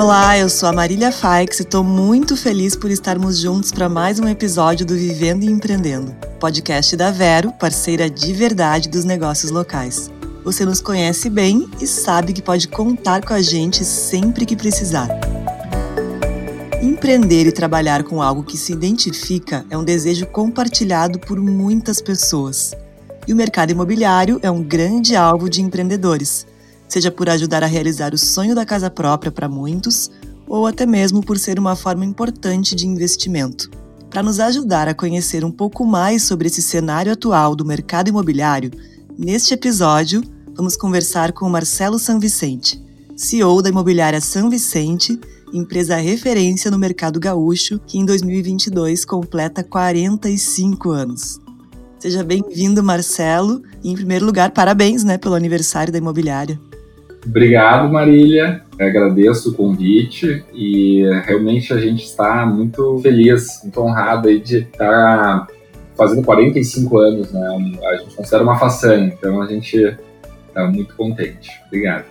Olá, eu sou a Marília Faix e estou muito feliz por estarmos juntos para mais um episódio do Vivendo e Empreendendo, podcast da Vero, parceira de verdade dos negócios locais. Você nos conhece bem e sabe que pode contar com a gente sempre que precisar. Empreender e trabalhar com algo que se identifica é um desejo compartilhado por muitas pessoas. E o mercado imobiliário é um grande alvo de empreendedores seja por ajudar a realizar o sonho da casa própria para muitos, ou até mesmo por ser uma forma importante de investimento. Para nos ajudar a conhecer um pouco mais sobre esse cenário atual do mercado imobiliário, neste episódio vamos conversar com Marcelo Sanvicente, CEO da imobiliária São Vicente, empresa referência no mercado gaúcho, que em 2022 completa 45 anos. Seja bem-vindo, Marcelo. E, em primeiro lugar, parabéns né, pelo aniversário da imobiliária. Obrigado, Marília. Eu agradeço o convite e realmente a gente está muito feliz, muito honrado aí de estar fazendo 45 anos, né? A gente considera uma façanha, então a gente está muito contente. Obrigado.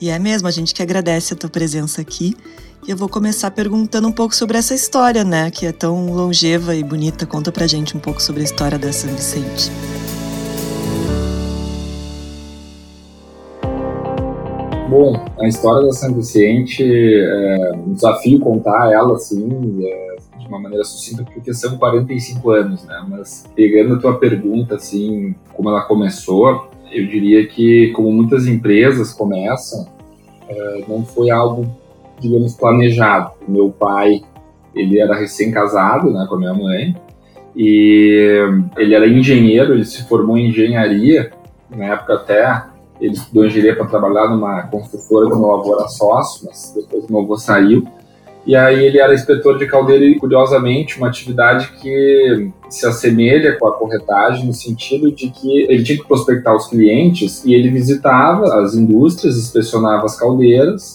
E é mesmo, a gente que agradece a tua presença aqui. E eu vou começar perguntando um pouco sobre essa história, né? Que é tão longeva e bonita. Conta pra gente um pouco sobre a história da São Vicente. Bom, a história da São Vicente é um desafio contar ela assim é, de uma maneira sucinta porque são 45 anos, né? Mas pegando a tua pergunta assim, como ela começou, eu diria que como muitas empresas começam, é, não foi algo, digamos, planejado. Meu pai, ele era recém-casado, né, com a minha mãe, e ele era engenheiro, ele se formou em engenharia, na época até ele estudou engenharia para trabalhar numa construtora que meu avô era sócio, mas depois meu avô saiu. E aí ele era inspetor de caldeira e, curiosamente, uma atividade que se assemelha com a corretagem no sentido de que ele tinha que prospectar os clientes e ele visitava as indústrias, inspecionava as caldeiras,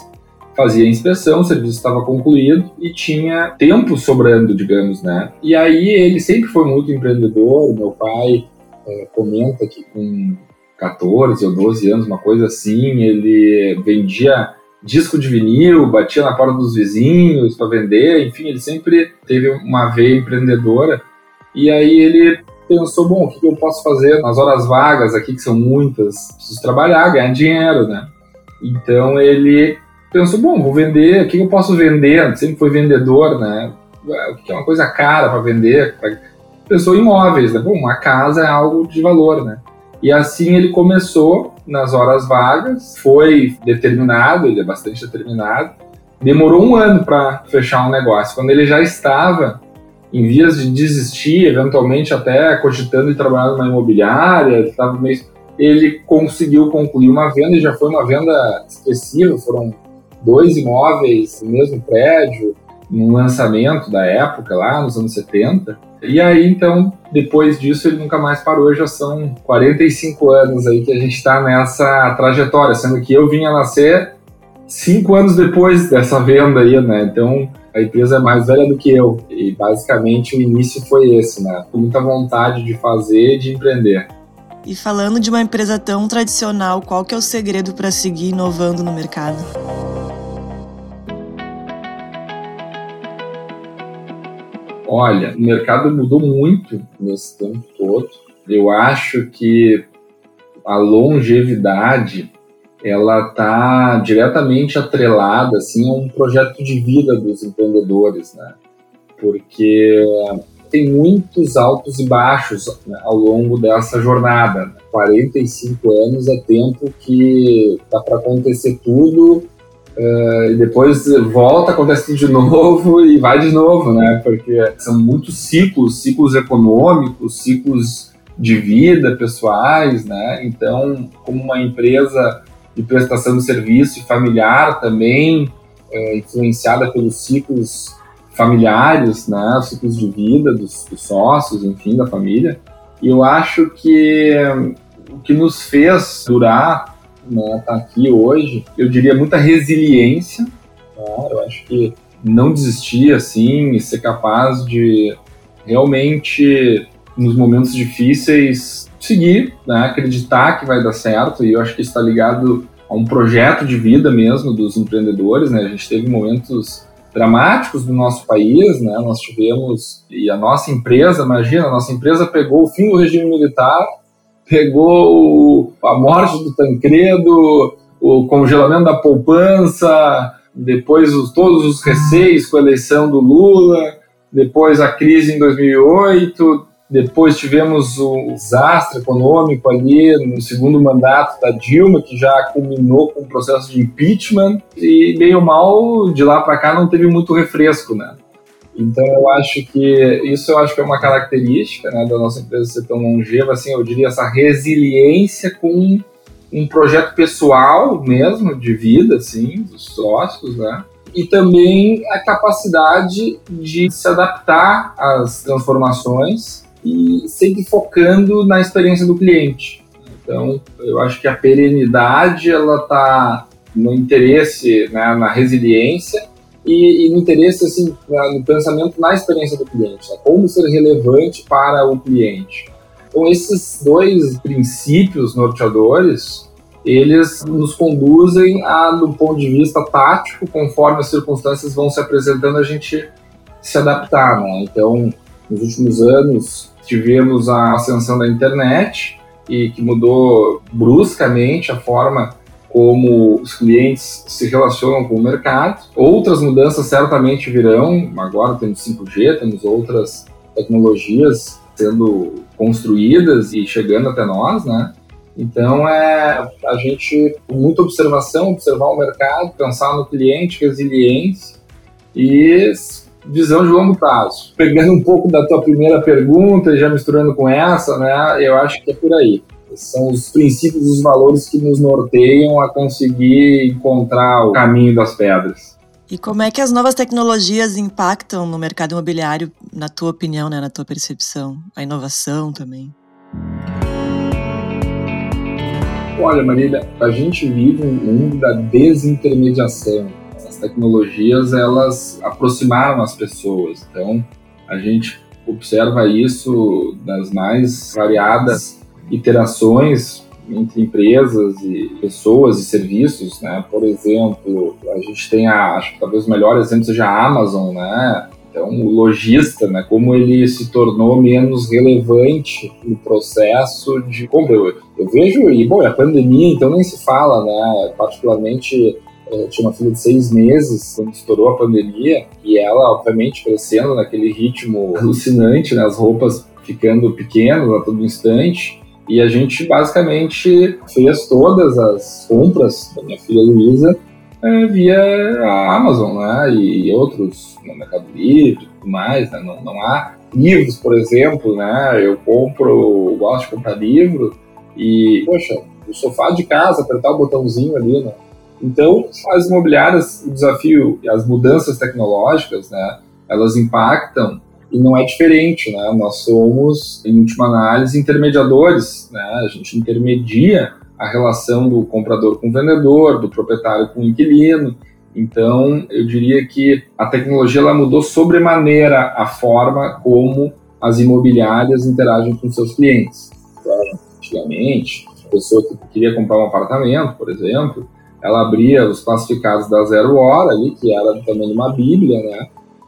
fazia a inspeção, o serviço estava concluído e tinha tempo sobrando, digamos, né? E aí ele sempre foi muito empreendedor, meu pai é, comenta que com 14 ou 12 anos, uma coisa assim, ele vendia disco de vinil, batia na porta dos vizinhos para vender, enfim, ele sempre teve uma veia empreendedora. E aí ele pensou, bom, o que eu posso fazer nas horas vagas aqui, que são muitas? Preciso trabalhar, ganhar dinheiro, né? Então ele pensou, bom, vou vender, o que eu posso vender? Sempre foi vendedor, né? O que é uma coisa cara para vender? Pensou em imóveis, né? Bom, uma casa é algo de valor, né? E assim ele começou nas horas vagas, foi determinado, ele é bastante determinado. Demorou um ano para fechar um negócio. Quando ele já estava em vias de desistir, eventualmente até cogitando de trabalhar numa imobiliária, estava meio... ele conseguiu concluir uma venda e já foi uma venda expressiva, foram dois imóveis no mesmo prédio, num lançamento da época lá, nos anos 70. E aí, então, depois disso, ele nunca mais parou. Já são 45 anos aí que a gente está nessa trajetória, sendo que eu vinha nascer cinco anos depois dessa venda aí, né? Então, a empresa é mais velha do que eu. E basicamente o início foi esse, né? Com muita vontade de fazer, de empreender. E falando de uma empresa tão tradicional, qual que é o segredo para seguir inovando no mercado? Olha, o mercado mudou muito nesse tempo todo. Eu acho que a longevidade ela está diretamente atrelada assim a um projeto de vida dos empreendedores, né? Porque tem muitos altos e baixos né, ao longo dessa jornada. 45 anos é tempo que dá para acontecer tudo Uh, e depois volta, acontece tudo de novo e vai de novo, né? Porque são muitos ciclos, ciclos econômicos, ciclos de vida pessoais, né? Então, como uma empresa de prestação de serviço familiar também, é, influenciada pelos ciclos familiares, né? Os ciclos de vida dos, dos sócios, enfim, da família. E eu acho que o que nos fez durar né, tá aqui hoje, eu diria muita resiliência. Tá? Eu acho que não desistir assim e ser capaz de realmente nos momentos difíceis seguir, né, acreditar que vai dar certo. E eu acho que está ligado a um projeto de vida mesmo dos empreendedores, né? A gente teve momentos dramáticos do nosso país, né? Nós tivemos e a nossa empresa, imagina, a nossa empresa pegou o fim do regime militar, pegou a morte do Tancredo, o congelamento da poupança, depois os, todos os receios com a eleição do Lula, depois a crise em 2008, depois tivemos o desastre econômico ali no segundo mandato da Dilma, que já culminou com o processo de impeachment, e bem ou mal, de lá para cá não teve muito refresco, né? Então eu acho que isso eu acho que é uma característica né, da nossa empresa ser tão longeva, assim, eu diria essa resiliência com um projeto pessoal mesmo, de vida, assim, dos sócios, né? E também a capacidade de se adaptar às transformações e sempre focando na experiência do cliente. Então, eu acho que a perenidade ela está no interesse, né, na resiliência e, e, no interesse assim, no pensamento na experiência do cliente, né, como ser relevante para o cliente. Então, esses dois princípios norteadores, eles nos conduzem a, do ponto de vista tático, conforme as circunstâncias vão se apresentando, a gente se adaptar, né? Então, nos últimos anos, tivemos a ascensão da internet e que mudou bruscamente a forma como os clientes se relacionam com o mercado. Outras mudanças certamente virão. Agora temos 5G, temos outras tecnologias sendo construídas e chegando até nós, né? Então é a gente com muita observação, observar o mercado, pensar no cliente, resiliência e visão de longo prazo. Pegando um pouco da tua primeira pergunta e já misturando com essa, né, eu acho que é por aí. São os princípios e os valores que nos norteiam a conseguir encontrar o caminho das pedras. E como é que as novas tecnologias impactam no mercado imobiliário, na tua opinião, né, na tua percepção? A inovação também? Olha, Marília, a gente vive um mundo da desintermediação tecnologias elas aproximaram as pessoas. Então, a gente observa isso nas mais variadas iterações entre empresas e pessoas e serviços, né? Por exemplo, a gente tem a, acho que talvez o melhor exemplo seja a Amazon, né? Então, o lojista, né, como ele se tornou menos relevante no processo de compra. Eu, eu vejo, e bom, a pandemia, então nem se fala, né? Particularmente eu tinha uma filha de seis meses quando estourou a pandemia e ela, obviamente, crescendo naquele ritmo alucinante, né? As roupas ficando pequenas a todo instante. E a gente basicamente fez todas as compras da minha filha Luísa é, via a Amazon, né? E, outros no Mercado Livre e tudo mais, né? Não, não há livros, por exemplo, né? Eu compro, gosto de comprar livro e, poxa, o sofá de casa, apertar o botãozinho ali, né? Então, as imobiliárias, o desafio as mudanças tecnológicas, né, elas impactam e não é diferente, né? Nós somos, em última análise, intermediadores, né? A gente intermedia a relação do comprador com o vendedor, do proprietário com o inquilino. Então, eu diria que a tecnologia ela mudou sobremaneira a forma como as imobiliárias interagem com seus clientes. Então, antigamente, a pessoa que queria comprar um apartamento, por exemplo, ela abria os classificados da Zero Hora ali, que era também uma bíblia, né?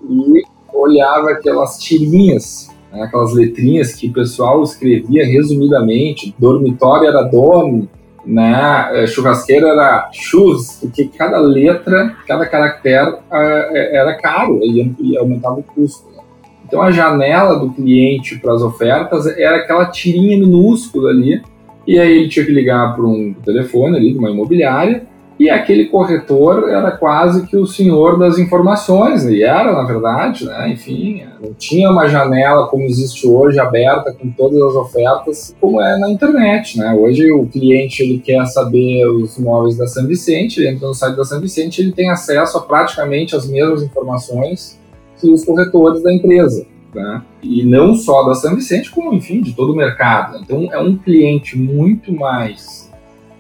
E olhava aquelas tirinhas, né? aquelas letrinhas que o pessoal escrevia resumidamente. Dormitório era dorme, né? É, churrasqueira era chus, porque cada letra, cada caractere é, era caro e aumentava o custo. Né? Então a janela do cliente para as ofertas era aquela tirinha minúscula ali, e aí ele tinha que ligar para um telefone ali de uma imobiliária e aquele corretor era quase que o senhor das informações, e era, na verdade, né? enfim, não tinha uma janela como existe hoje, aberta com todas as ofertas, como é na internet. Né? Hoje o cliente ele quer saber os imóveis da São Vicente, ele entra no site da São Vicente, ele tem acesso a praticamente as mesmas informações que os corretores da empresa. Né? E não só da São Vicente, como, enfim, de todo o mercado. Então é um cliente muito mais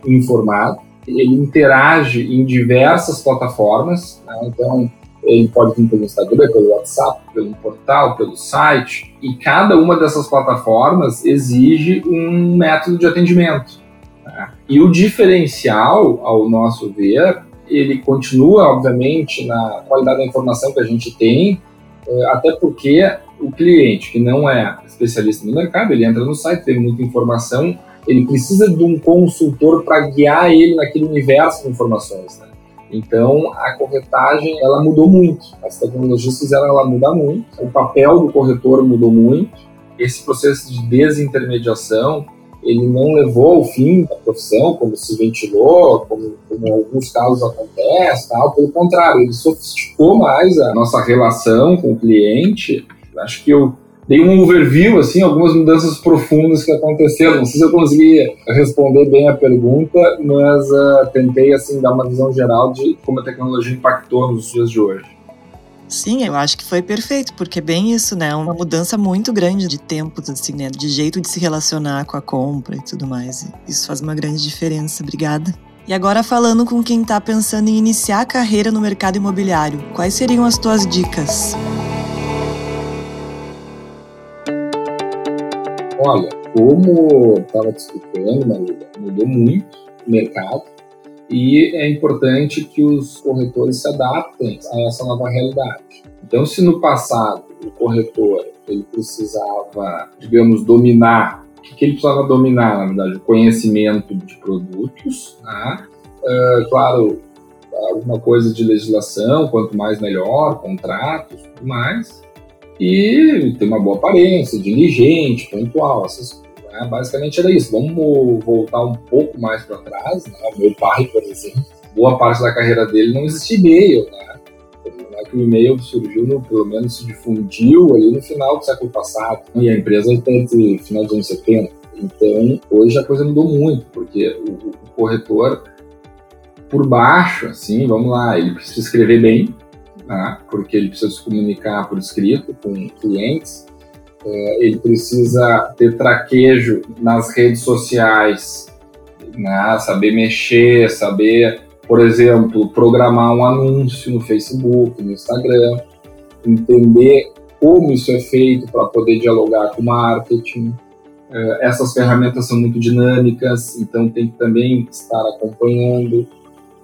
informado, ele interage em diversas plataformas, né? então ele pode vir pelo Instagram, pelo WhatsApp, pelo portal, pelo site, e cada uma dessas plataformas exige um método de atendimento. Né? E o diferencial, ao nosso ver, ele continua, obviamente, na qualidade da informação que a gente tem, é, até porque o cliente que não é especialista no mercado, ele entra no site, tem muita informação, ele precisa de um consultor para guiar ele naquele universo de informações. Né? Então, a corretagem, ela mudou muito. As tecnologias fizeram ela mudar muito. O papel do corretor mudou muito. Esse processo de desintermediação, ele não levou ao fim da profissão, como se ventilou, como, como em alguns casos acontece, tal. pelo contrário, ele sofisticou mais a nossa relação com o cliente. Acho que eu dei um overview, assim, algumas mudanças profundas que aconteceram. Não sei se eu consegui responder bem a pergunta, mas uh, tentei, assim, dar uma visão geral de como a tecnologia impactou nos dias de hoje. Sim, eu acho que foi perfeito, porque é bem isso, né? Uma mudança muito grande de tempos, assim, né? De jeito de se relacionar com a compra e tudo mais. Isso faz uma grande diferença. Obrigada. E agora falando com quem está pensando em iniciar a carreira no mercado imobiliário, quais seriam as tuas dicas? Olha, como estava te explicando, Maria, mudou muito o mercado e é importante que os corretores se adaptem a essa nova realidade. Então, se no passado o corretor ele precisava, digamos, dominar, o que, ele precisava dominar, na verdade? O conhecimento de produtos, né? Uh, claro, alguma coisa de legislação, quanto mais melhor, contratos, tudo mais e ter uma boa aparência, diligente, pontual, essas né? Basicamente era isso. Vamos voltar um pouco mais para trás. Né? Meu pai, por exemplo, boa parte da carreira dele não existia e-mail, né? É que o e-mail surgiu, no, pelo menos se difundiu ali no final do século passado. E a empresa está entre final dos anos 70. Então, hoje a coisa mudou muito, porque o, o corretor, por baixo, assim, vamos lá, ele precisa escrever bem, né? porque ele precisa se comunicar por escrito com clientes, é, ele precisa ter traquejo nas redes sociais, né? saber mexer, saber, por exemplo, programar um anúncio no Facebook, no Instagram, entender como isso é feito para poder dialogar com o marketing. É, essas ferramentas são muito dinâmicas, então tem que também estar acompanhando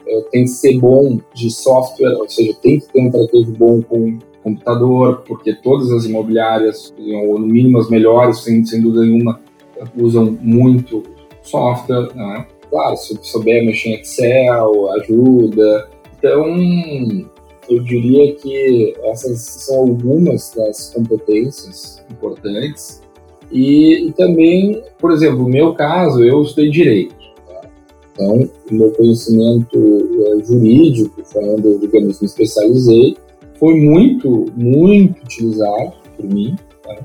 é, tem que ser bom de software, ou seja, tem que ter um traquejo bom com computador, porque todas as imobiliárias, ou no mínimo as melhores, sem, sem dúvida nenhuma, usam muito software. Né? Claro, se souber mexer em Excel, ajuda. Então, eu diria que essas são algumas das competências importantes. E, e também, por exemplo, no meu caso, eu estudei Direito. Então, o meu conhecimento jurídico, falando, onde, digamos, me especializei, foi muito, muito utilizado por mim, tá?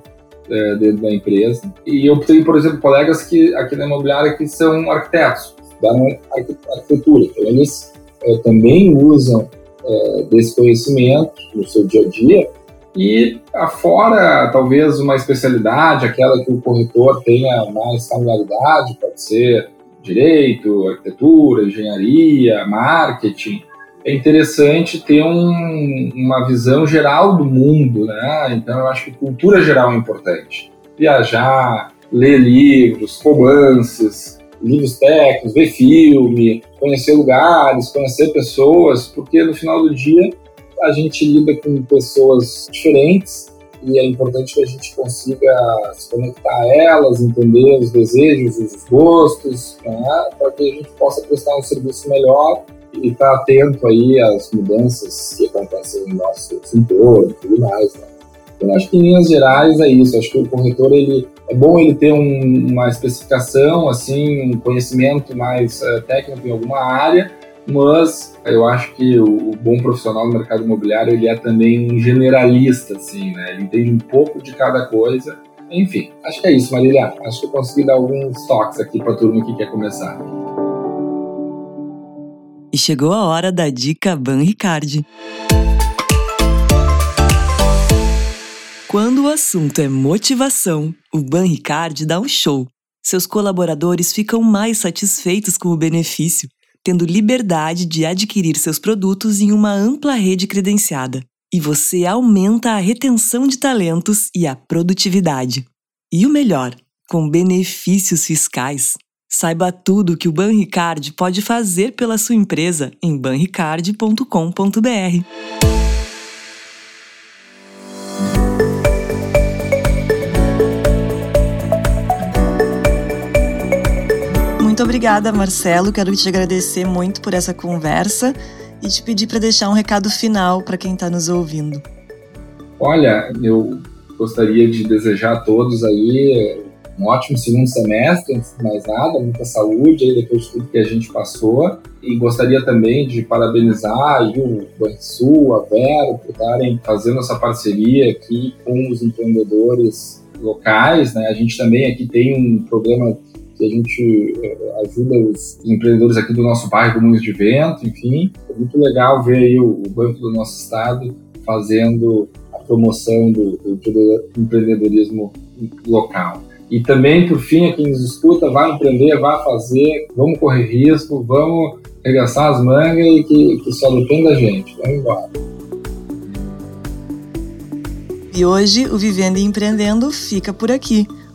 é, dentro da empresa. E eu tenho, por exemplo, colegas que aqui na imobiliária que são arquitetos, da arquitetura. Então, eles é, também usam é, desse conhecimento no seu dia a dia e afora talvez uma especialidade, aquela que o corretor tenha mais familiaridade, pode ser direito, arquitetura, engenharia, marketing, é interessante ter um, uma visão geral do mundo, né? Então eu acho que cultura geral é importante. Viajar, ler livros, romances, livros técnicos, ver filme, conhecer lugares, conhecer pessoas, porque no final do dia a gente lida com pessoas diferentes e é importante que a gente consiga se conectar a elas, entender os desejos, os gostos, né, para que a gente possa prestar um serviço melhor e estar tá atento aí às mudanças que acontecem no nosso entorno e tudo mais. Né. Então, acho que em linhas gerais é isso. Acho que o corretor ele é bom ele ter um, uma especificação, assim, um conhecimento mais uh, técnico em alguma área, mas eu acho que o, o, bom profissional no mercado imobiliário ele é também um generalista, assim, né? Ele entende um pouco de cada coisa. Enfim, acho que é isso, Marília. Acho que eu consegui dar alguns toques aqui para a turma que quer começar. E chegou a hora da dica Ban Ricardi. Quando o assunto é motivação, o Ban Ricardi dá um show. Seus colaboradores ficam mais satisfeitos com o benefício tendo liberdade de adquirir seus produtos em uma ampla rede credenciada. E você aumenta a retenção de talentos e a produtividade. E o melhor, com benefícios fiscais. Saiba tudo que o Banricard pode fazer pela sua empresa em banricard.com.br. obrigada, Marcelo. Quero te agradecer muito por essa conversa e te pedir para deixar um recado final para quem está nos ouvindo. Olha, eu gostaria de desejar a todos aí um ótimo segundo semestre, antes de mais nada, muita saúde aí depois de tudo que a gente passou. E gostaria também de parabenizar aí o Banrisul, a Vero, por estarem fazendo essa parceria aqui com os empreendedores locais. Né? A gente também aqui tem um programa que a gente eh, ajuda os empreendedores aqui do nosso bairro, do de Vento, enfim. É muito legal ver aí o, Banco do nosso Estado fazendo a promoção do, do empreendedorismo local. E também, por fim, a quem nos escuta, vai empreender, vai fazer, vamos correr risco, vamos arregaçar as mangas e que, que só depende da gente. Vamos embora. E hoje o Vivendo e Empreendendo fica por aqui.